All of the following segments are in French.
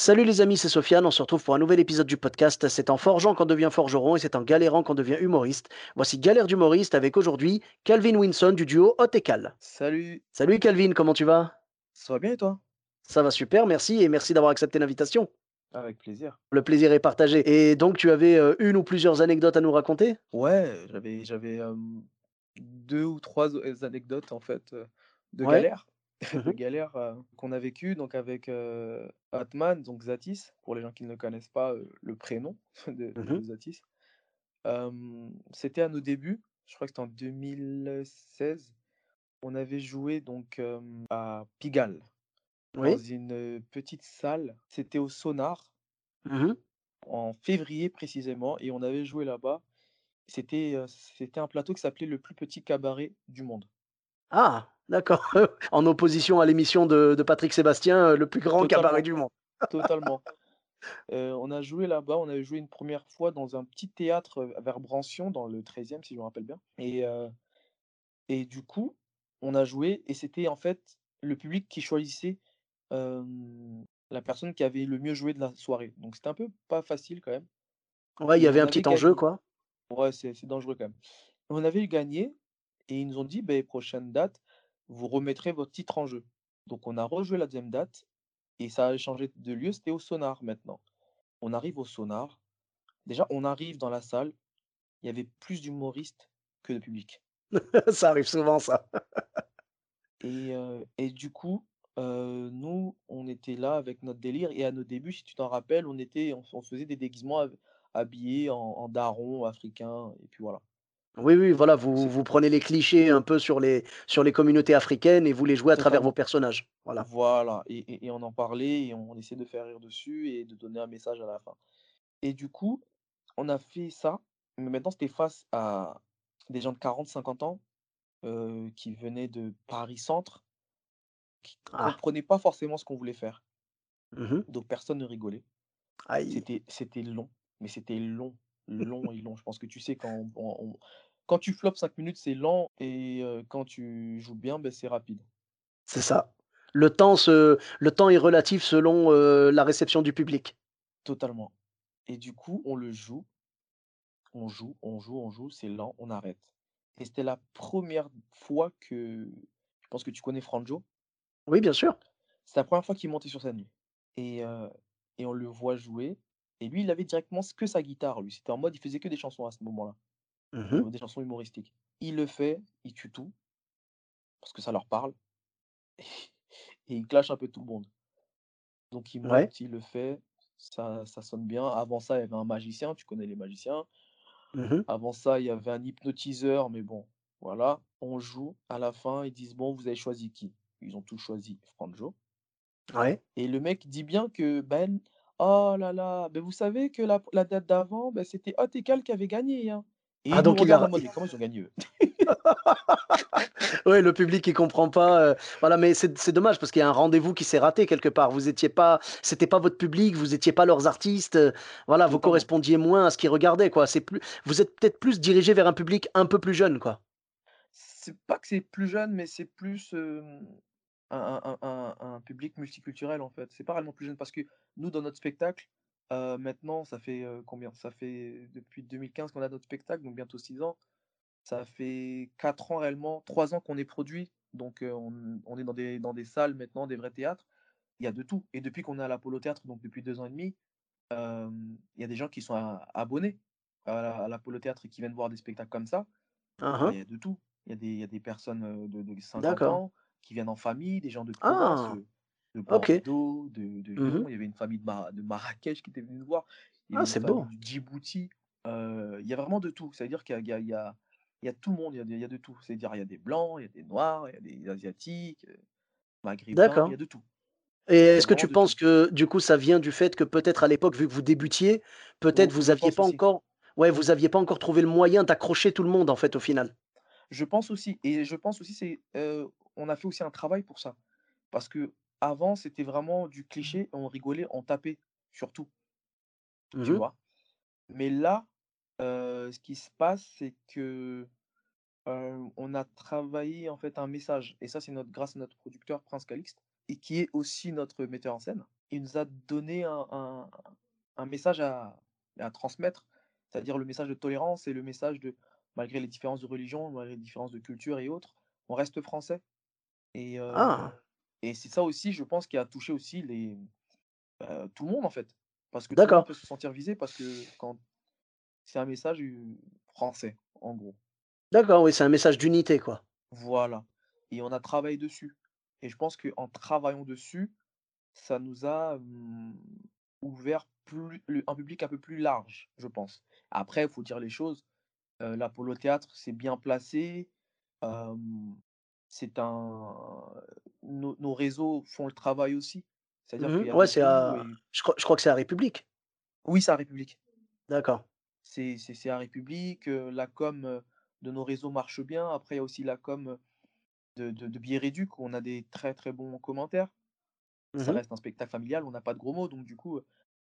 Salut les amis, c'est Sofiane, on se retrouve pour un nouvel épisode du podcast. C'est en forgeant qu'on devient forgeron et c'est en galérant qu'on devient humoriste. Voici Galère d'humoriste avec aujourd'hui Calvin Winson du duo Hot et Cal. Salut, Salut Calvin, comment tu vas? Ça va bien et toi? Ça va super, merci et merci d'avoir accepté l'invitation. Avec plaisir. Le plaisir est partagé. Et donc tu avais euh, une ou plusieurs anecdotes à nous raconter? Ouais, j'avais j'avais euh, deux ou trois anecdotes en fait euh, de Ouais. galères, de galères euh, qu'on a vécues donc avec euh, Atman, donc Zatis, pour les gens qui ne connaissent pas euh, le prénom de, de Mhm. Zatis. C'était à nos débuts, je crois que c'était en 2016. On avait joué donc à Pigalle, dans une petite salle. C'était au Sonar. Mhm. en février précisément, et on avait joué là-bas. C'était c'était un plateau qui s'appelait le plus petit cabaret du monde. Ah, d'accord. en opposition à l'émission de, de Patrick Sébastien, euh, le plus grand cabaret du monde. totalement. Euh, on a joué là-bas, on avait joué une première fois dans un petit théâtre euh, vers Brancion, dans le 13e, si je me rappelle bien. Et, euh, et du coup, on a joué, et c'était en fait le public qui choisissait euh, la personne qui avait le mieux joué de la soirée. Donc c'était un peu pas facile quand même. Ouais, il y avait un avait petit enjeu, quoi. Ouais, c'est dangereux quand même. On avait gagné et ils nous ont dit, ben, prochaine date, vous remettrez votre titre en jeu. Donc on a rejoué la deuxième date et ça a changé de lieu, c'était au Sonar maintenant. On arrive au Sonar. Déjà, on arrive dans la salle, il y avait plus d'humoristes que de public. ça arrive souvent, ça. Et, euh, et du coup, euh, nous, on était là avec notre délire et à nos débuts, si tu t'en rappelles, on était, on, on faisait des déguisements hab- habillés en, en daron africain et puis voilà. Oui, oui, voilà, vous, vous prenez les clichés un peu sur les, sur les communautés africaines et vous les jouez à travers vos personnages. Voilà. Voilà, et, et- et on en parlait et on essaie de faire rire dessus et de donner un message à la fin. Et du coup, on a fait ça, mais maintenant c'était face à des gens de 40-50 ans euh, qui venaient de Paris-Centre, qui Ah. comprenaient pas forcément ce qu'on voulait faire. Mhm. Donc personne ne rigolait. C'était, c'était long, mais c'était long, long et long. Je pense que tu sais, quand, on- on- on- quand tu flops 5 minutes, c'est lent et euh, quand tu joues bien, ben, c'est rapide. C'est ça. Le temps, se, le temps est relatif selon euh, la réception du public. Totalement. Et du coup, on le joue, on joue, on joue, on joue, c'est lent, on arrête. Et c'était la première fois que, je pense que tu connais Franjo, Oui, bien sûr. c'est la première fois qu'il montait sur scène. lui. Et, euh, et on le voit jouer. Et lui, il avait directement que sa guitare, lui. C'était en mode, il faisait que des chansons à ce moment-là, Euh, des chansons humoristiques. Il le fait, il tue tout, parce que ça leur parle, et il clash un peu tout le monde. Donc il Ouais. monte, il le fait, ça, ça sonne bien. Avant ça, il y avait un magicien, tu connais les magiciens. Mhm. Avant ça, il y avait un hypnotiseur, mais bon, voilà, on joue. À la fin, ils disent, bon, vous avez choisi qui? Ils ont tous choisi Franjo. Ouais. Et le mec dit bien que, ben, oh là là, ben vous savez que la, la date d'avant, ben, c'était Hot et Cal qui avait gagné. Hein. Et Ah, il donc il a. mode, comment ils ont gagné eux? Ouais, le public qui comprend pas. euh, voilà, mais c'est dommage parce qu'il y a un rendez-vous qui s'est raté quelque part. Vous étiez pas, c'était pas votre public, vous étiez pas leurs artistes. euh, Voilà, vous correspondiez moins à ce qu'ils regardaient, quoi. C'est plus, vous êtes peut-être plus dirigé vers un public un peu plus jeune, quoi. C'est pas que c'est plus jeune, mais c'est plus euh, un, un- un- un public multiculturel en fait. C'est pas réellement plus jeune parce que nous, dans notre spectacle, euh, maintenant, ça fait euh, combien? Ça fait depuis 2015 qu'on a notre spectacle, donc bientôt 6 ans. Ça fait 4 ans réellement, 3 ans qu'on est produit. Donc euh, on, on est dans des, dans des salles maintenant, des vrais théâtres. Il y a de tout. Et depuis qu'on est à l'Apollo Théâtre, donc depuis 2 ans et demi, il y a des gens qui sont abonnés à la- à l'Apollo Théâtre et qui viennent voir des spectacles comme ça. Hein, Bah, hein. il y a de tout. Il y a des, il y a des personnes de, de 50 D'accord. ans qui viennent en famille, des gens de province, Ah, de. Bordeaux, de, de Mhm. Il y avait une famille de, Mar- de Marrakech qui était venue nous voir. Il y Ah, c'est du Djibouti. Euh, il y a vraiment de tout. C'est-à-dire qu'il y a, y y tout le monde. Il y a, des- il y a de tout. C'est-à-dire il y a des blancs, il y a des noirs, il y a des asiatiques, euh, maghrébins, il y a de tout. Et est-ce que tu tout. penses que, du coup, ça vient du fait que peut-être à l'époque, vu que vous débutiez, peut-être Ou vous aviez pas aussi. encore ouais, vous aviez pas encore trouvé le moyen d'accrocher tout le monde, en fait, au final? Je pense aussi et je pense aussi c'est, on a fait aussi un travail pour ça. Parce qu'avant, c'était vraiment du cliché, on rigolait, on tapait sur tout, Mmh tu vois? Mais là, ce qui se passe, c'est que, on a travaillé en fait un message et ça, c'est notre grâce à notre producteur Prince Calixte et qui est aussi notre metteur en scène. Il nous a donné un un un message à à transmettre, c'est-à-dire le message de tolérance et le message de malgré les différences de religion, malgré les différences de culture et autres, on reste français et Ah! Et c'est ça aussi, je pense, qui a touché aussi les, heu, tout le monde en fait. Parce que tout le monde D'accord. peut se sentir visé parce que quand c'est un message, heu, français, en gros. D'accord, oui, c'est un message d'unité, quoi. Voilà et on a travaillé dessus et je pense qu'en travaillant dessus, ça nous a, hem, ouvert plus un public un peu plus large, je pense. Après, il faut dire les choses, l'Apollo Théâtre, c'est bien placé, hem, c'est un nos nos réseaux font le travail aussi. C'est-à-dire Mmh Ouais, c'est tout à et je crois je crois que c'est à République? oui, c'est à République. D'accord. C'est c'est c'est à République, la com, de nos réseaux marche bien. Après, il y a aussi la com, de de de où on a des très, très bons commentaires. Mmh Ça reste un spectacle familial, on n'a pas de gros mots, donc du coup,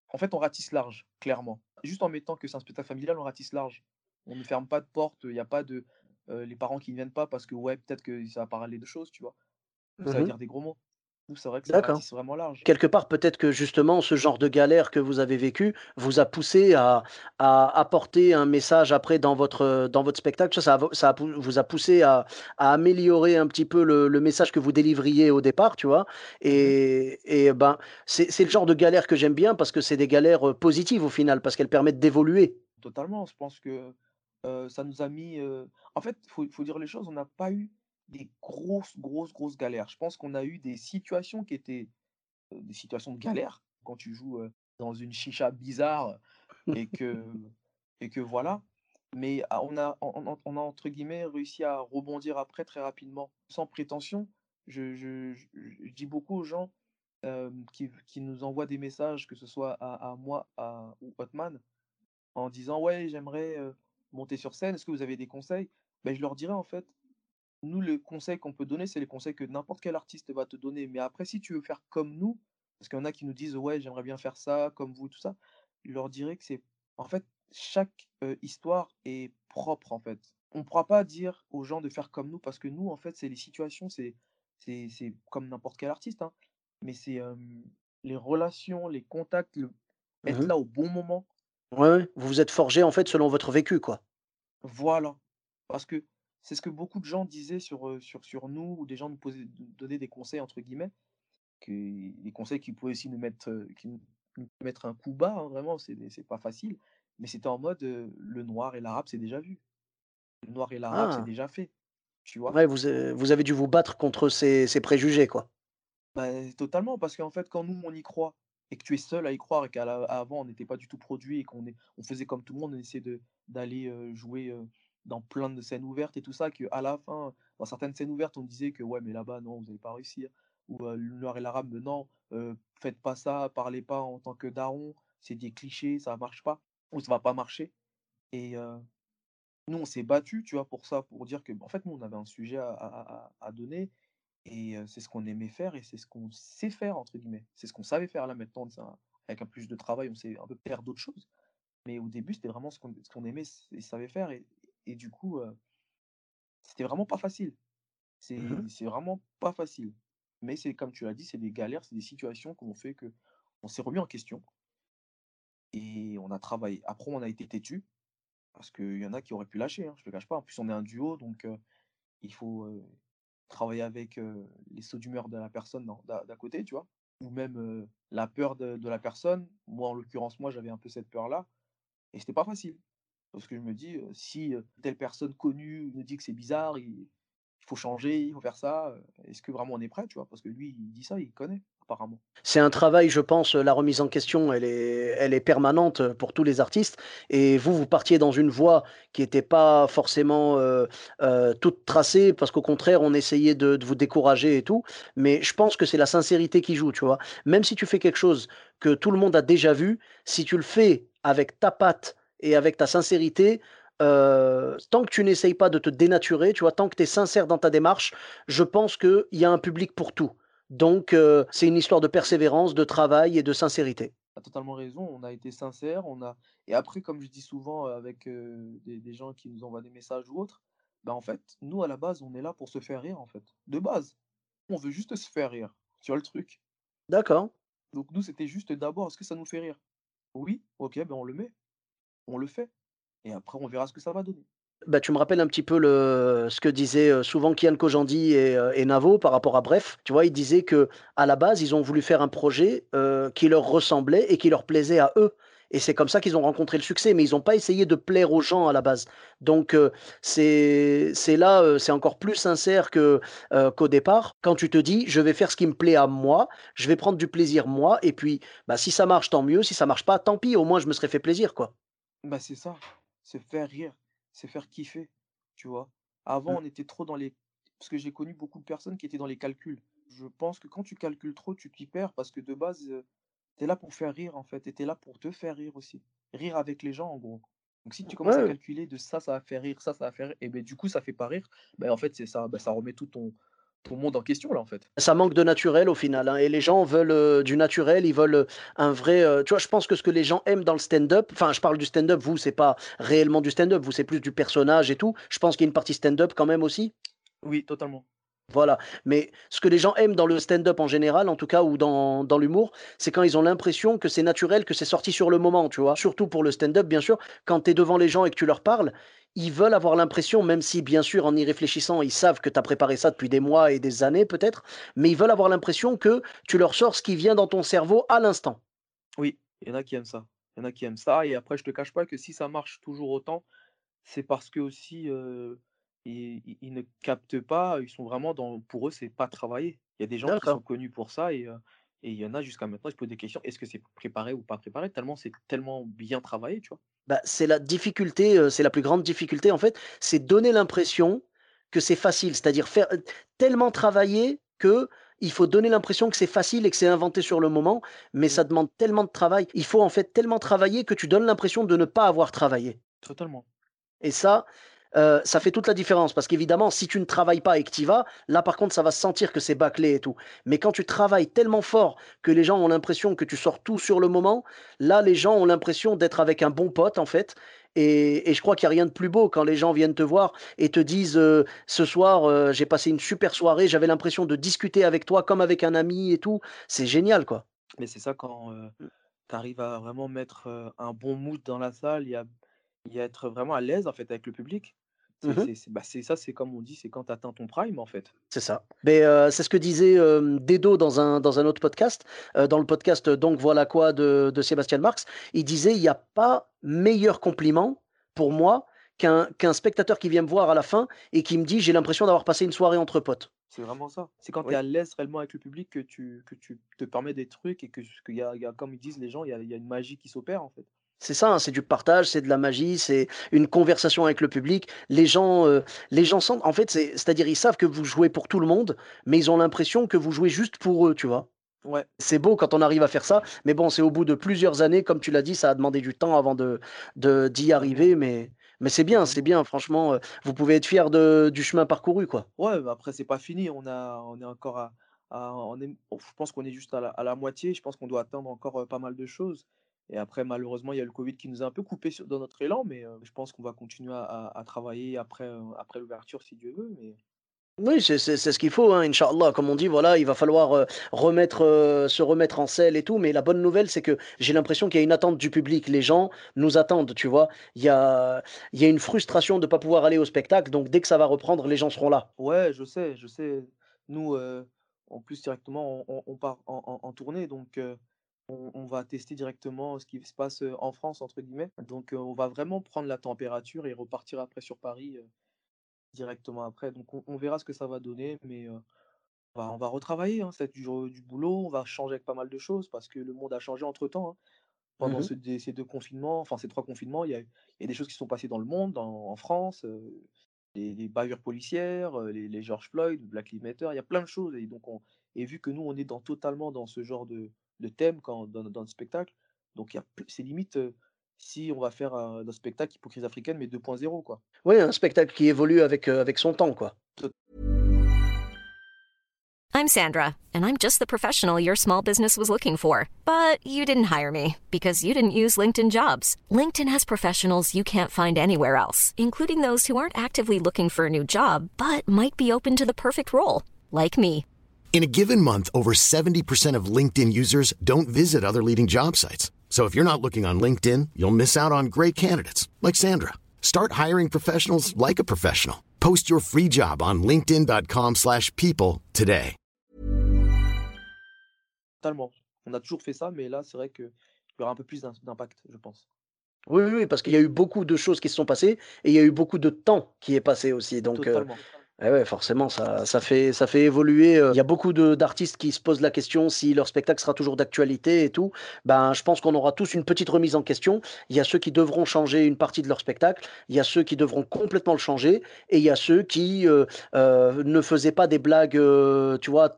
en fait, on ratisse large, clairement. Juste en mettant que c'est un spectacle familial, on ratisse large. On ne ferme pas de porte, il y a pas de, heu, les parents qui ne viennent pas parce que, ouais, peut-être que ça va parler de choses, tu vois? Ou ça Mmh va mh. dire des gros mots. C'est vrai que ratisse vraiment large. Quelque part, peut-être que justement, ce genre de galère que vous avez vécu vous a poussé à à apporter un message après dans votre, dans votre spectacle. Ça ça a vo ça a pou vous a poussé à à améliorer un petit peu le le message que vous délivriez au départ, tu vois? Mmh mh. Et et ben, c'est c'est le genre de galère que j'aime bien parce que c'est des galères, positives au final, parce qu'elles permettent d'évoluer. Totalement, je pense que, ça nous a mis, en fait, faut faut dire les choses, on n'a pas eu des grosses, grosses, grosses galères. Je pense qu'on a eu des situations qui étaient, des situations de galère, quand tu joues, dans une chicha bizarre et que et que voilà. Mais ah, on a on a entre guillemets «réussi à rebondir» après très rapidement. Sans prétention, je dis beaucoup aux gens, qui qui nous envoient des messages, que ce soit à à moi, à ou Hotman, en disant: «Ouais, j'aimerais, monter sur scène, est-ce que vous avez des conseils?» Ben je leur dirais en fait: «Nous, le conseil qu'on peut donner, c'est les conseils que n'importe quel artiste va te donner. Mais après, si tu veux faire comme nous» parce qu'il y en a qui nous disent: «Ouais, j'aimerais bien faire ça, comme vous», tout ça. Je leur dirais que c'est en fait, chaque, histoire est propre, en fait. On ne pourra pas dire aux gens de faire comme nous parce que nous, en fait, c'est les situations, c'est c'est c'est comme n'importe quel artiste, hein, mais c'est, les relations, les contacts, le Mmh être mh. là au bon moment. Ouais, ouais, vous vous êtes forgés, en fait, selon votre vécu, quoi. Voilà, parce que c'est ce que beaucoup de gens disaient sur, sur sur nous ou des gens nous posaient nous donnaient des conseils entre guillemets, que des conseils qui pouvaient aussi nous mettre, qui nous nous mettre un coup bas, hein, vraiment, c'est c'est pas facile, mais c'était en mode, le noir et l'arabe, c'est déjà vu. Le noir et l'arabe, c'est Ah! déjà fait, tu vois? Ouais, vous vous avez dû vous battre contre ces ces préjugés, quoi. Bah, totalement, parce qu'en fait, quand nous, on y croit et que tu es seul à y croire et qu'à la avant, on n'était pas du tout produit et qu'on faisait comme tout le monde, on essayait d'aller, heu, jouer, heu, dans plein de scènes ouvertes et tout ça, qu'à la fin, dans certaines scènes ouvertes, on disait que: «Ouais, mais là-bas, non, vous allez pas réussir» ou, heu, le noir et l'arabe: «Non, faites pas ça, parlez pas en tant que daron, c'est des clichés, ça marche pas ou ça va pas marcher» et nous, on s'est battus, tu vois, pour ça, pour dire que, en fait, nous, on avait un sujet à donner et c'est ce qu'on aimait faire et c'est ce qu'on «sait faire» entre guillemets. C'est ce qu'on savait faire là maintenant, avec un plus de travail, on sait un peu faire d'autres choses. Mais au début, c'était vraiment ce qu'on qu'on aimait et savait faire et et du coup, heu, c'était vraiment pas facile. C'est c'est vraiment pas facile. Mais c'est comme tu l'as dit, c'est des galères, c'est des situations qui ont fait qu'on s'est remis en question et on a travaillé. Après, on a été têtus parce qu'il y en a qui auraient pu lâcher, hein, je te le cache pas. En plus, on est un duo donc il faut, travailler avec, les sauts d'humeur de la personne d'à côté, tu vois? Ou même, la peur de la personne. Moi, en l'occurrence, moi, j'avais un peu cette peur-là et c'était pas facile. Parce que je me dis, si, telle personne connue me dit que c'est bizarre, il faut changer, il faut faire ça, est-ce que vraiment on est prêt, tu vois? Parce que lui, il dit ça, il connaît. C'est un travail, je pense, la remise en question, elle est elle est permanente, pour tous les artistes et vous, vous partiez dans une voie qui était pas forcément, heu heu, toute tracée parce qu'au contraire, on essayait de vous décourager et tout. Mais je pense que c'est la sincérité qui joue, tu vois? Même si tu fais quelque chose que tout le monde a déjà vu, si tu le fais avec ta patte et avec ta sincérité, tant que tu n'essayes pas de te dénaturer, tu vois? Tant que tu es sincère dans ta démarche, je pense qu'il y a un public pour tout. Donc heu, c'est une histoire de persévérance, de travail et de sincérité. Tu as totalement raison, on a été sincères, on a et après comme je dis souvent, heu, avec, heu, des des gens qui nous envoient des messages ou autres, bah, en fait, nous à la base, on est là pour se faire rire, en fait. De base, on veut juste se faire rire, tu vois le truc? D'accord. Donc nous, c'était juste d'abord, est-ce que ça nous fait rire? Oui, OK, ben, on le met, on le fait et après on verra ce que ça va donner. Bah, tu me rappelles un petit peu le ce que disaient, souvent Kian Kojandi et Navo par rapport à Bref. Tu vois, ils disaient qu'à la base, ils ont voulu faire un projet, qui leur ressemblait et qui leur plaisait à eux et c'est comme ça qu'ils ont rencontré le succès, mais ils ont pas essayé de plaire aux gens à la base. Donc heu, c'est là, c'est encore plus sincère que, qu'au départ, quand tu te dis: «Je vais faire ce qui me plaît à moi, je vais prendre du plaisir moi et puis, bah, si ça marche, tant mieux, si ça marche pas, tant pis, au moins je me serais fait plaisir, quoi». Bah, c'est ça, se faire rire, se faire kiffer, tu vois? Avant, Mmh. on était trop dans les parce que j'ai connu beaucoup de personnes qui étaient dans les calculs. Je pense que quand tu calcules trop, tu t'y perds parce que de base, tu es là pour faire rire, en fait et tu es là pour te faire rire aussi. Rire avec les gens, en gros. Donc si tu commences à calculer de ça, ça va faire rire, ça, ça va faire rire et beh, du coup, ça fait pas rire, bah, en fait, c'est ça bah, ça remet tout ton ton monde en question, là, en fait. Ça manque de naturel au final, hein et les gens veulent, heu, du naturel, ils veulent, heu, un vrai, heu tu vois? Je pense que ce que les gens aiment dans le stand-up enfin, je parle du stand-up, vous, c'est pas réellement du stand-up, vous, c'est plus du personnage et tout. Je pense qu'il y a une partie stand-up quand même aussi? Oui, totalement. Voilà, mais ce que les gens aiment dans le stand-up en général, en tout cas, ou dans l'humour, c'est quand ils ont l'impression que c'est naturel, que c'est sorti sur le moment, tu vois? Surtout pour le stand-up, bien sûr, quand tu es devant les gens et que tu leur parles, ils veulent avoir l'impression, même si bien sûr, en y réfléchissant, ils savent que tu as préparé ça depuis des mois et des années peut-être, mais ils veulent avoir l'impression que tu leur sors ce qui vient dans ton cerveau à l'instant. Oui, il y en a qui aiment ça. Il y en a qui aiment ça et après je te cache pas que si ça marche toujours autant, c'est parce qu'aussi, heu, ils ils ils ne captent pas, ils sont vraiment dans pour eux, c'est pas travailler. Il y a des gens qui sont connus pour ça et et il y en a jusqu'à maintenant, ils se posent des questions: «Est-ce que c'est préparé ou pas préparé?» tellement c'est tellement bien travaillé, tu vois? Bah, c'est la difficulté, c'est la plus grande difficulté en fait, c'est donner l'impression que c'est facile. C'est-à-dire faire, tellement travailler qu'il faut donner l'impression que c'est facile et que c'est inventé sur le moment, mais Mmh, ça demande tellement de travail. Il faut en fait tellement travailler que tu donnes l'impression de ne pas avoir travaillé. totalement. Et ça, heu, ça fait toute la différence parce qu'évidemment, si tu ne travailles pas et que tu vas, là, par contre, ça va se sentir que c'est bâclé et tout. Mais quand tu travailles tellement fort que les gens ont l'impression que tu sors tout sur le moment, là, les gens ont l'impression d'être avec un bon pote, en fait et je crois qu'il y a rien de plus beau quand les gens viennent te voir et te disent, heu: «Ce soir, heu, j'ai passé une super soirée, j'avais l'impression de discuter avec toi comme avec un ami et tout». C'est génial, quoi. Mais c'est ça quand, tu arrives à vraiment mettre, un bon mood dans la salle, il y a y être vraiment à l'aise, en fait, avec le public. C'est Mmh bah, c'est ça, c'est comme on dit, c'est quand tu atteins ton prime, en fait. C'est ça. Mais c'est ce que disait, hem, Dedo dans un dans un autre podcast, dans le podcast, «Donc voilà quoi» de de Sébastien Marx. Il disait: «Il y a pas meilleur compliment pour moi qu'un qu'un spectateur qui vient me voir à la fin et qui me dit: "J'ai l'impression d'avoir passé une soirée entre potes"». C'est vraiment ça. C'est quand tu es à l'aise réellement avec le public que tu que tu te permets des trucs et que qu'il y a il y a comme ils disent les gens, il y a il y a une magie qui s'opère, en fait. C'est ça, hein, c'est du partage, c'est de la magie, c'est une conversation avec le public. Les gens, heu, les gens sentent en fait, c'est c'est-à-dire ils savent que vous jouez pour tout le monde, mais ils ont l'impression que vous jouez juste pour eux, tu vois? Ouais, C'est beau quand on arrive à faire ça, mais bon, c'est au bout de plusieurs années, comme tu l'as dit, ça a demandé du temps avant de d'y arriver, mais mais c'est bien, c'est bien, franchement, heu, vous pouvez être fiers de du chemin parcouru, quoi. Ouais, bah, après c'est pas fini, on a on est encore à à on est je pense qu'on est juste à la à la moitié, je pense qu'on doit atteindre encore, heu, pas mal de choses et après malheureusement, il y a le covid qui nous a un peu coupé sur dans notre élan, mais heu, je pense qu'on va continuer à travailler après, heu, après l'ouverture si Dieu veut, mais Oui, c'est ce qu'il faut, hein, inch'Allah. Comme on dit, voilà, il va falloir, remettre, heu, se remettre en selle et tout, mais la bonne nouvelle, c'est que j'ai l'impression qu'il y a une attente du public. Les gens nous attendent, tu vois? Il y a il y a une frustration de ne pas pouvoir aller au spectacle, donc dès que ça va reprendre, les gens seront là. ouais, je sais, je sais. Nous, en plus directement on part en en en tournée donc on on va tester directement ce qui se passe, «en France» entre guillemets, donc on va vraiment prendre la température et repartir après sur Paris, directement après, donc on on verra ce que ça va donner, mais On va on va retravailler, hein, c'est du du boulot, on va changer avec pas mal de choses parce que le monde a changé entre-temps, hein. Mmh Pendant ce ces 2 confinements, enfin ces 3 confinements, il y a il y a des choses qui sont passées dans le monde, en en France, les les bavures policières, les les George Floyd, Black Lives Matter, il y a plein de choses et donc on et vu que nous, on est dans totalement dans ce genre de de thème quand dans dans le spectacle, donc il y a p c'est limite, heu, si on va faire un notre spectacle Hypocrisie africaine mais 2.0 quoi. Ouais, un spectacle qui évolue avec, heu, avec son temps, quoi. I'm Sandra, and I'm just the professional your small business was looking for. But you didn't hire me because you didn't use LinkedIn jobs. LinkedIn has professionals you can't find anywhere else, including those who aren't actively looking for a new job but might be open to the perfect role, like me. In a given month, over 70% of LinkedIn users don't visit other leading job sites. So if you're not looking on LinkedIn, you'll miss out on great candidates like Sandra. Start hiring professionals like a professional. Post your free job on linkedin.com/people slash people today. totalement. On a toujours fait ça, mais là, c'est vrai qu'il y aura un peu plus d'im d'impact, je pense. Oui, oui, oui, parce qu'il y a eu beaucoup de choses qui se sont passées et il y a eu beaucoup de temps qui est passé aussi donc heu, Totalement. Et ouais, forcément ça ça fait ça fait évoluer, heu, il y a beaucoup d'artistes qui se posent la question si leur spectacle sera toujours d'actualité et tout. Ben, je pense qu'on aura tous une petite remise en question. Il y a ceux qui devront changer une partie de leur spectacle, il y a ceux qui devront complètement le changer et il y a ceux qui, heu heu, ne faisaient pas des blagues, tu vois,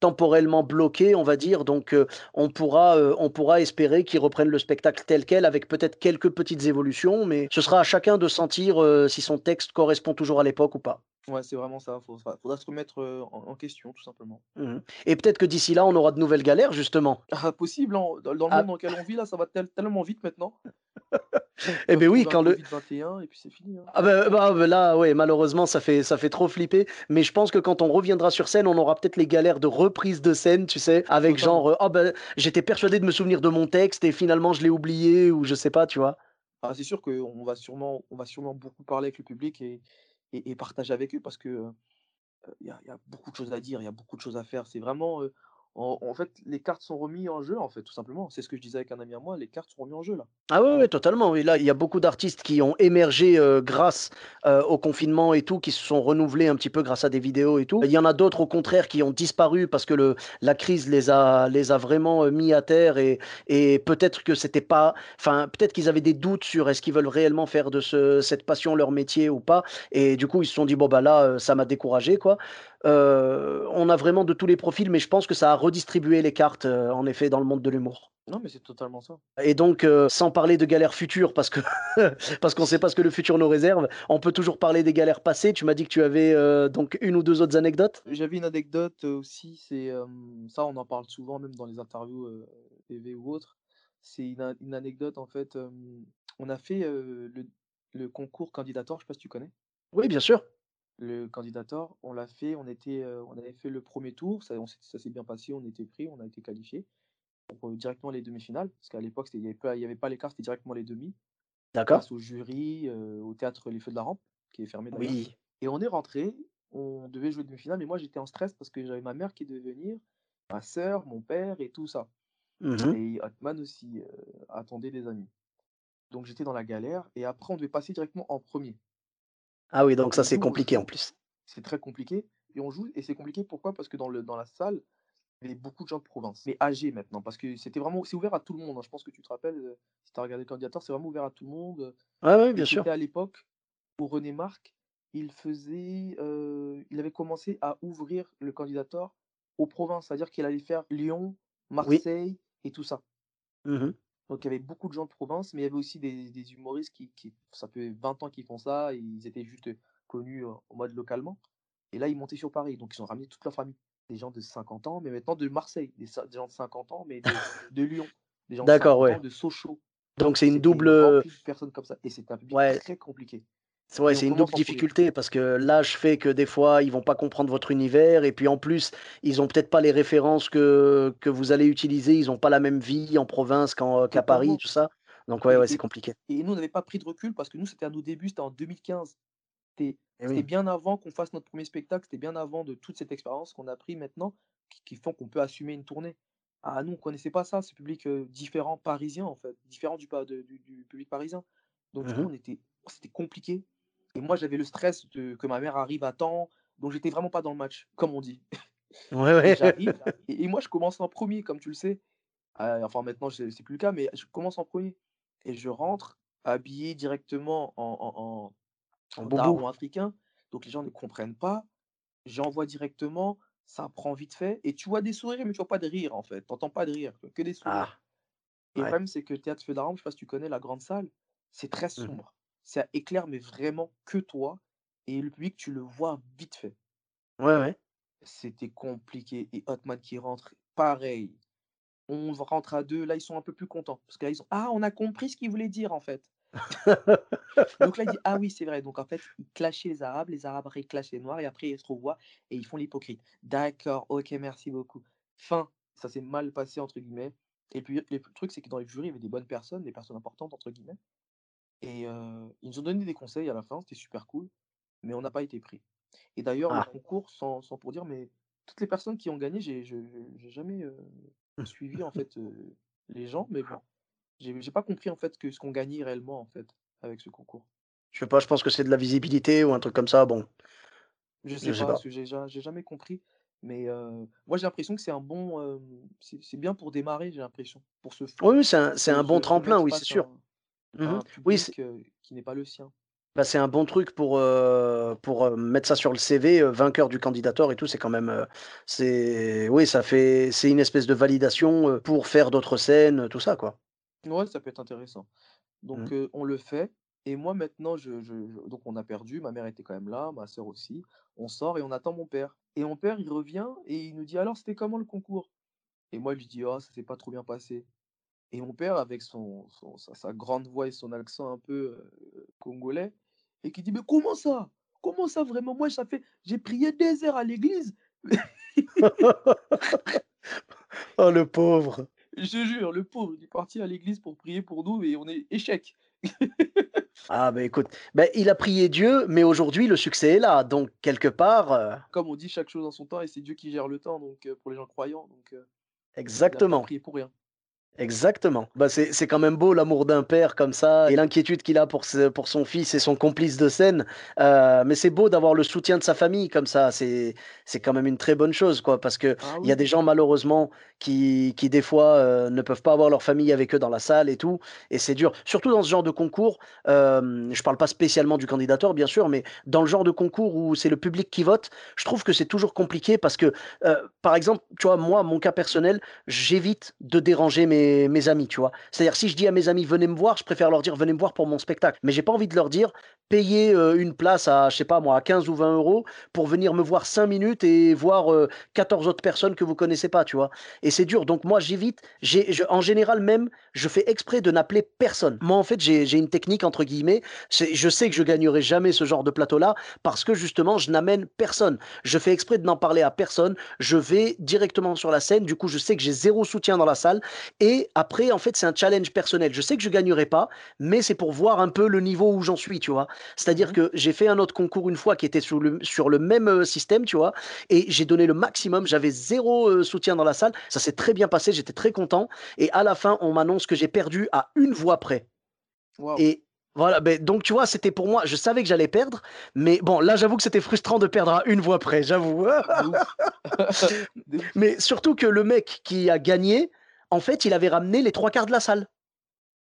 temporellement bloquées, on va dire donc on pourra, on pourra espérer qu'ils reprennent le spectacle tel quel avec peut-être quelques petites évolutions, mais ce sera à chacun de sentir, si son texte correspond toujours à l'époque ou pas. Ouais, c'est vraiment ça, fa faudra se remettre, en en question tout simplement. Mmh mh et peut-être que d'ici là, on aura de nouvelles galères justement. Ah possible, hein, dans dans le monde Ah dans lequel on vit là, ça va tel tellement vite maintenant. Peuvent beh, oui, quand le Covid-21 et puis c'est fini, hein. ah bah bah bah, là, ouais, malheureusement, ça fait ça fait trop flipper, mais je pense que quand on reviendra sur scène, on aura peut-être les galères de reprise de scène, tu sais? Avec Totalement. genre, heu: «Ah bah, j'étais persuadé de me souvenir de mon texte et finalement je l'ai oublié» ou je sais pas, tu vois? Ah, c'est sûr qu'on va sûrement on va sûrement beaucoup parler avec le public et et partager avec eux parce que, il y a beaucoup de choses à dire, il y a beaucoup de choses à faire. C'est vraiment, en fait, les cartes sont remis en jeu, en fait, tout simplement. C'est ce que je disais avec un ami à moi, les cartes sont remis en jeu là. Ah ouais, totalement, oui, là, il y a beaucoup d'artistes qui ont émergé, heu, grâce, heu, au confinement et tout, qui se sont renouvelés un petit peu grâce à des vidéos et tout. Il y en a d'autres, au contraire, qui ont disparu parce que le la crise les a les a vraiment, heu, mis à terre et et peut-être que c'était pas enfin, peut-être qu'ils avaient des doutes sur est-ce qu'ils veulent réellement faire de ce cette passion leur métier ou pas et du coup, ils se sont dit: «Bon, bah, là, ça m'a découragé, quoi». On a vraiment de tous les profils, mais je pense que ça a redistribué les cartes, heu, en effet, dans le monde de l'humour. Non, mais c'est totalement ça. Et donc, heu, sans parler de galères futures parce que parce qu'on sait pas ce que le futur nous réserve, on peut toujours parler des galères passées. Tu m'as dit que tu avais, heu, donc 1 ou 2 autres anecdotes? J'avais une anecdote, aussi, c'est, ça on en parle souvent même dans les interviews, TV ou autres. C'est une une anecdote en fait, on a fait, le le concours Candidator, je sais pas si tu connais? Oui, bien sûr. Le Candidator, on l'a fait, on était, heu, on avait fait le 1er tour, ça on ça s'est bien passé, on était pris, on a été qualifiés pour, directement les demi-finales. Parce qu'à l'époque, c'était il y avait pas il y avait pas les quarts, c'était directement les demi, D'accord. grâce au jury, heu, au théâtre Les Feux de la Rampe, qui est fermé d'ailleurs Oui. et on est rentrés, on devait jouer demi-finale mais moi j'étais en stress parce que j'avais ma mère qui devait venir, ma sœur, mon père et tout ça Mmh mh. et Atman aussi, heu, attendait des amis. Donc j'étais dans la galère et après on devait passer directement en 1er. Ah oui, donc ça, c'est compliqué en plus. c'est très compliqué et on joue et c'est compliqué pourquoi? Parce que dans le dans la salle, il y avait beaucoup de gens de province, mais âgés maintenant parce que c'était vraiment c'est ouvert à tout le monde, hein. Je pense que tu te rappelles, heu, si tu as regardé Candidator, c'est vraiment ouvert à tout le monde, Ouais, ouais, et bien sûr. c'était à l'époque où René Marc, il faisait, il avait commencé à ouvrir le Candidator aux provinces. C'est-à-dire qu'il allait faire Lyon, Oui. Marseille et tout ça. Mmh mh. Donc il y avait beaucoup de gens de province, mais il y avait aussi des des humoristes qui qui ça fait 20 ans qu'ils font ça, ils étaient juste, connus, en mode localement et là, ils montaient sur Paris, donc ils ont ramené toute leur famille. Des gens de 50 ans, mais maintenant de Marseille, des gens de 50 ans, mais de de Lyon, des gens de D'accord, 50 ouais. ans de Sochaux. Donc c'est une double, personnes comme ça et c'était un public ouais. très compliqué C'est ouais, une double commence en 1er. difficulté parce que l'âge fait que des fois, ils vont pas comprendre votre univers et puis en plus, ils ont peut-être pas les références que que vous allez utiliser. Ils ont pas la même vie en province qu'en, qu'à Paris, tout ça. Donc ouais, ouais, c'est et compliqué. et nous, on n'avait pas pris de recul parce que nous, c'était à nos débuts, c'était en 2015. C'était Eh c'était oui. bien avant qu'on fasse notre 1er spectacle, c'était bien avant de toute cette expérience qu'on a pris maintenant qui qui font qu'on peut assumer une tournée. Ah, nous, on connaissait pas ça, ce public, heu, différent parisien, en fait, différent du pa de du du public parisien. Donc du Mmh coup, on était c'était compliqué et moi, j'avais le stress de que ma mère arrive à temps, donc j'étais vraiment pas dans le match, comme on dit. Ouais, Et ouais. et et moi je commence en premier comme tu le sais. Heu, enfin maintenant c'est plus le cas, mais je commence en premier et je rentre habillé directement en en En en daron africain, donc les gens ne comprennent pas. J'envoie directement, ça prend vite fait et tu vois des sourires, mais tu vois pas de rire en fait. Tu entends pas de rire, que des sourires Ah, et le problème c'est que Théâtre Feu d'Aran, je sais pas si tu connais la grande salle, c'est très Mmh mh. sombre. Ça éclaire mais vraiment que toi et le public, tu le vois vite fait. Ouais, ouais. C'était compliqué et Hotman qui rentre, pareil. On rentre à 2, là, ils sont un peu plus contents parce que là, ils ont: «Ah, on a compris ce qu'il voulait dire, en fait». Donc là, il dit: «Ah oui, c'est vrai». Donc en fait, ils clashaient les arabes, les arabes après ils clashent les noirs et après ils se revoient et ils font l'hypocrite. «D'accord, OK, merci beaucoup». Fin, ça s'est «mal passé» entre guillemets et puis et puis le truc, c'est que dans les jurys, il y avait des bonnes personnes, des personnes «importantes» entre guillemets et ils nous ont donné des conseils à la fin, c'était super cool, mais on n'a pas été pris et d'ailleurs le Ah. concours, sans sans pour dire, mais toutes les personnes qui ont gagné, j'ai je je j'ai jamais, suivi en fait, les gens, mais bon, j'ai j'ai pas compris en fait que ce qu'on gagnait réellement en fait, avec ce concours. Je sais pas, je pense que c'est de la visibilité ou un truc comme ça, bon, Je je sais sais pas, pas. parce que j'ai ja j'ai jamais compris, mais moi j'ai l'impression que c'est un bon, c'est c'est bien pour démarrer, j'ai l'impression, pour se Oui, c'est un c'est se un bon tremplin, oui, c'est sûr. un à Mmh Oui, c'est qui n'est pas le sien. bah, c'est un bon truc pour, pour, mettre ça sur le CV, vainqueur du Candidator et tout, c'est quand même, c'est oui, ça fait c'est une espèce de validation, pour faire d'autres scènes, tout ça, quoi. Ouais, ça peut être intéressant. Mmh. Donc heu, on le fait et moi maintenant je je je donc on a perdu, ma mère était quand même là, ma sœur aussi. On sort et on attend mon père et mon père, il revient et il nous dit: «Alors, c'était comment le concours?» et moi je lui dis: «Oh, ça s'est pas trop bien passé» et mon père avec son son sa sa grande voix et son accent un peu, heu, congolais et qui dit: «Mais comment ça? Comment ça vraiment? Moi ça fait j'ai prié des heures à l'église». Oh, le pauvre! Je jure, le pauvre, il est parti à l'église pour prier pour nous et on est échec. Ah, bah, écoute, bah, il a prié Dieu, mais aujourd'hui le succès est là, donc quelque part, heu Comme on dit: «Chaque chose en son temps» et c'est Dieu qui gère le temps donc heu, pour les gens croyants donc heu, il a exactement. prié pour rien. Exactement. Bah, c'est quand même beau l'amour d'un père comme ça et l'inquiétude qu'il a pour ce pour son fils et son complice de scène, heu, mais c'est beau d'avoir le soutien de sa famille comme ça. C'est quand même une très bonne chose, quoi, parce qu'il Ah y a des gens malheureusement qui qui des fois, heu, ne peuvent pas avoir leur famille avec eux dans la salle et tout et c'est dur. Surtout dans ce genre de concours, hem, je parle pas spécialement du candidateur bien sûr, mais dans le genre de concours où c'est le public qui vote, je trouve que c'est toujours compliqué parce que, heu, par exemple, tu vois, moi, mon cas personnel, j'évite de déranger mes, mes amis, tu vois. C'est-à-dire, si je dis à mes amis, venez me voir, je préfère leur dire, venez me voir pour mon spectacle. Mais j'ai pas envie de leur dire, payez euh, une place à, je sais pas moi, à 15 ou 20 euros pour venir me voir 5 minutes et voir euh, 14 autres personnes que vous connaissez pas, tu vois. Et c'est dur. Donc, moi, j'évite. Je- en général, même, je fais exprès de n'appeler personne. Moi, en fait, j'ai, une technique, entre guillemets. Je sais que je gagnerai jamais ce genre de plateau-là parce que, justement, je n'amène personne. Je fais exprès de n'en parler à personne je vais directement sur la scène. Du coup, je sais que j'ai zéro soutien dans la salle. Et après, en fait, c'est un challenge personnel. Je sais que je gagnerai pas, mais c'est pour voir un peu le niveau où j'en suis, tu vois. C'est-à-dire mmh que j'ai fait un autre concours une fois qui était sur le, sur le même euh, système, tu vois, et j'ai donné le maximum. J'avais zéro euh, soutien dans la salle. Ça s'est très bien passé. J'étais très content. Et à la fin, on m'annonce que j'ai perdu à une voix près. Et voilà, ben, donc tu vois, c'était pour moi, je savais que j'allais perdre, mais bon, là, j'avoue que c'était frustrant de perdre à une voix près, j'avoue. Mais surtout que le mec qui a gagné, en fait, il avait ramené les trois quarts de la salle,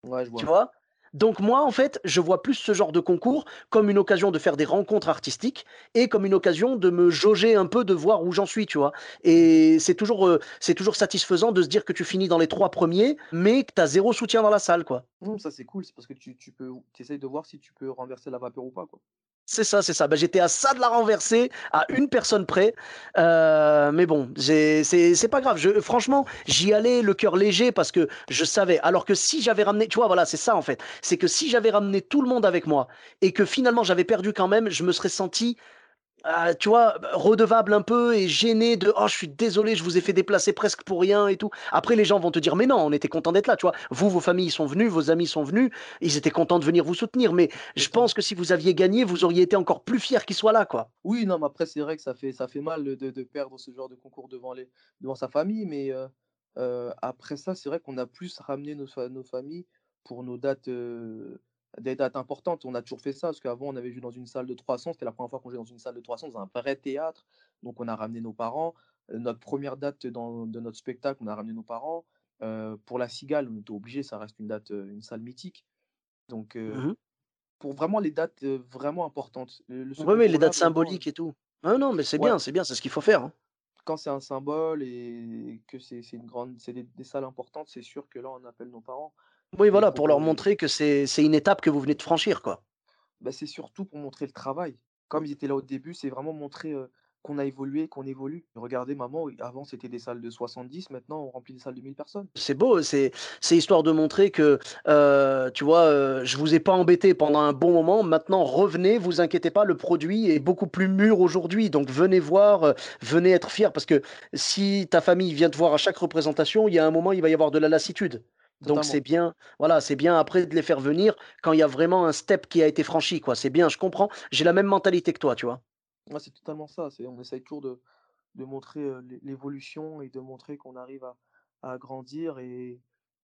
Ouais, je tu vois. vois? Donc moi, en fait, je vois plus ce genre de concours comme une occasion de faire des rencontres artistiques et comme une occasion de me jauger un peu, de voir où j'en suis, tu vois? Et c'est toujours, c'est toujours satisfaisant de se dire que tu finis dans les 3 premiers, mais que tu as 0 soutien dans la salle, quoi. Mmh, ça c'est cool, c'est parce que tu tu peux tu essayes de voir si tu peux renverser la vapeur ou pas, quoi. C'est ça, c'est ça. Bah, j'étais à ça de la renverser, à une personne près. Heu, mais bon, c'est pas grave. Franchement, j'y allais le cœur léger parce que je savais. Alors que si j'avais ramené tu vois, voilà, c'est ça en fait. C'est que si j'avais ramené tout le monde avec moi et que finalement j'avais perdu quand même, je me serais senti Heu, tu vois, redevable un peu et gêné de: «Oh, je suis désolé, je vous ai fait déplacer presque pour rien et tout». Après, les gens vont te dire: «Mais non, on était contents d'être là», tu vois? Vous, vos familles sont venues, vos amis sont venus, ils étaient contents de venir vous soutenir, mais je pense que si vous aviez gagné, vous auriez été encore plus fiers qu'ils soient là, quoi. Oui, non, mais après c'est vrai que ça fait ça fait mal de de perdre ce genre de concours devant les devant sa famille, mais heu heu, après ça, c'est vrai qu'on a plus ramené nos nos familles pour nos dates, heu, des dates importantes. On a toujours fait ça, parce qu'avant on avait joué dans une salle de 300, c'était la première fois qu'on jouait dans une salle de 300, dans un vrai théâtre, donc on a ramené nos parents. notre première date dans, de notre spectacle, on a ramené nos parents. pour la Cigale, on était obligé, ça reste une date, une salle mythique. Donc, Mmh pour vraiment les dates vraiment importantes. Le, Oui, oui, les dates symboliques et tout. Ah non, mais c'est ouais, bien, c'est bien, c'est ce qu'il faut faire, hein. quand c'est un symbole et que c'est c'est une grande, c'est des, des salles importantes, c'est sûr que là, on appelle nos parents. Oui, voilà, pour leur montrer que c'est une étape que vous venez de franchir, quoi. bah, c'est surtout pour montrer le travail. Comme ils étaient là au début, c'est vraiment montrer euh, qu'on a évolué, qu'on évolue. Regardez, maman, avant c'était des salles de 70, maintenant on remplit des salles de 1000 personnes. C'est beau, c'est c'est histoire de montrer que, tu vois, je vous ai pas embêté pendant un bon moment, maintenant revenez, vous inquiétez pas, le produit est beaucoup plus mûr aujourd'hui, donc venez voir, venez être fiers parce que si ta famille vient te voir à chaque représentation, il y a un moment, il va y avoir de la lassitude. Donc c'est bien, voilà, c'est bien après de les faire venir quand il y a vraiment un step qui a été franchi, quoi. C'est bien, je comprends. J'ai la même mentalité que toi, tu vois? Ouais, c'est totalement ça. C'est, on essaye toujours de, de montrer l'é- l'évolution et de montrer qu'on arrive à, à grandir et,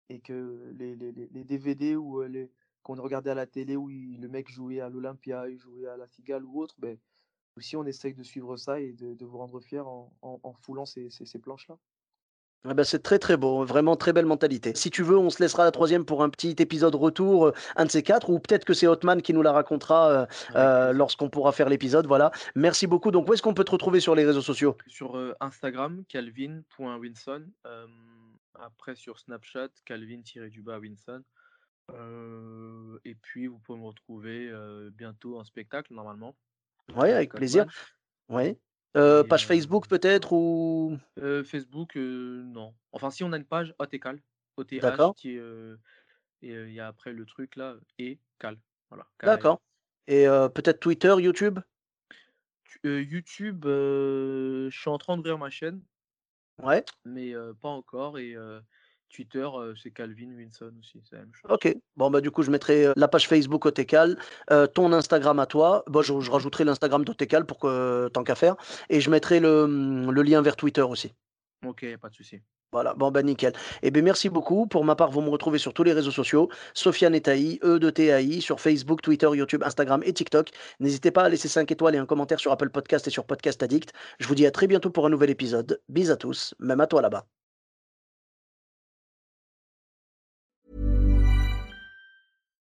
et que les, les, les les DVD ou les, qu'on regardait à la télé où il- le mec jouait à l'Olympia, il jouait à la Cigale ou autre, ben, aussi on essaye de suivre ça et de, de vous rendre fiers en, en, en foulant ces, ces, ces planches-là. Ah bah, c'est très, très beau, vraiment très belle mentalité. Si tu veux, on se laissera la troisième pour un petit épisode retour, heu, un de ces 4 ou peut-être que c'est Hotman qui nous la racontera, heu, plaisir. lorsqu'on pourra faire l'épisode, voilà. Merci beaucoup. Donc où est-ce qu'on peut te retrouver sur les réseaux sociaux? Sur euh, Instagram, calvin.winson. euh, après sur Snapchat, calvin-du-bas Winson. Euh, et puis vous pouvez me retrouver euh, bientôt en spectacle normalement Ouais, avec avec plaisir. Hotman. Et page euh, Facebook peut-être ou? euh, Facebook, euh, non. Enfin si on a une page Hot et Cal, OTH, D'accord, qui est, euh, et euh, il y a après le truc là, et Cal. Voilà, d'accord et peut-être Twitter, YouTube? Tu- euh, YouTube, euh, je suis en train d'ouvrir ma chaîne, Ouais. mais euh, pas encore. Et euh, Twitter, euh, c'est Calvin Winson aussi, c'est la même chose. OK. Bon, bah, du coup, je mettrai, heu, la page Facebook Otecal, heu, ton Instagram à toi. Bah, je je rajouterai l'Instagram d'Otecal pour que tant qu'à faire et je mettrai le, le lien vers Twitter aussi. Ok, pas de souci. Voilà, bon bah nickel. Eh bien merci beaucoup. Pour ma part, vous me retrouvez sur tous les réseaux sociaux, Sofiane Etaï, E de TAI, sur Facebook, Twitter, YouTube, Instagram et TikTok. N'hésitez pas à laisser 5 étoiles et un commentaire sur Apple Podcast et sur Podcast Addict. Je vous dis à très bientôt pour un nouvel épisode. Bis à tous, même à toi là-bas.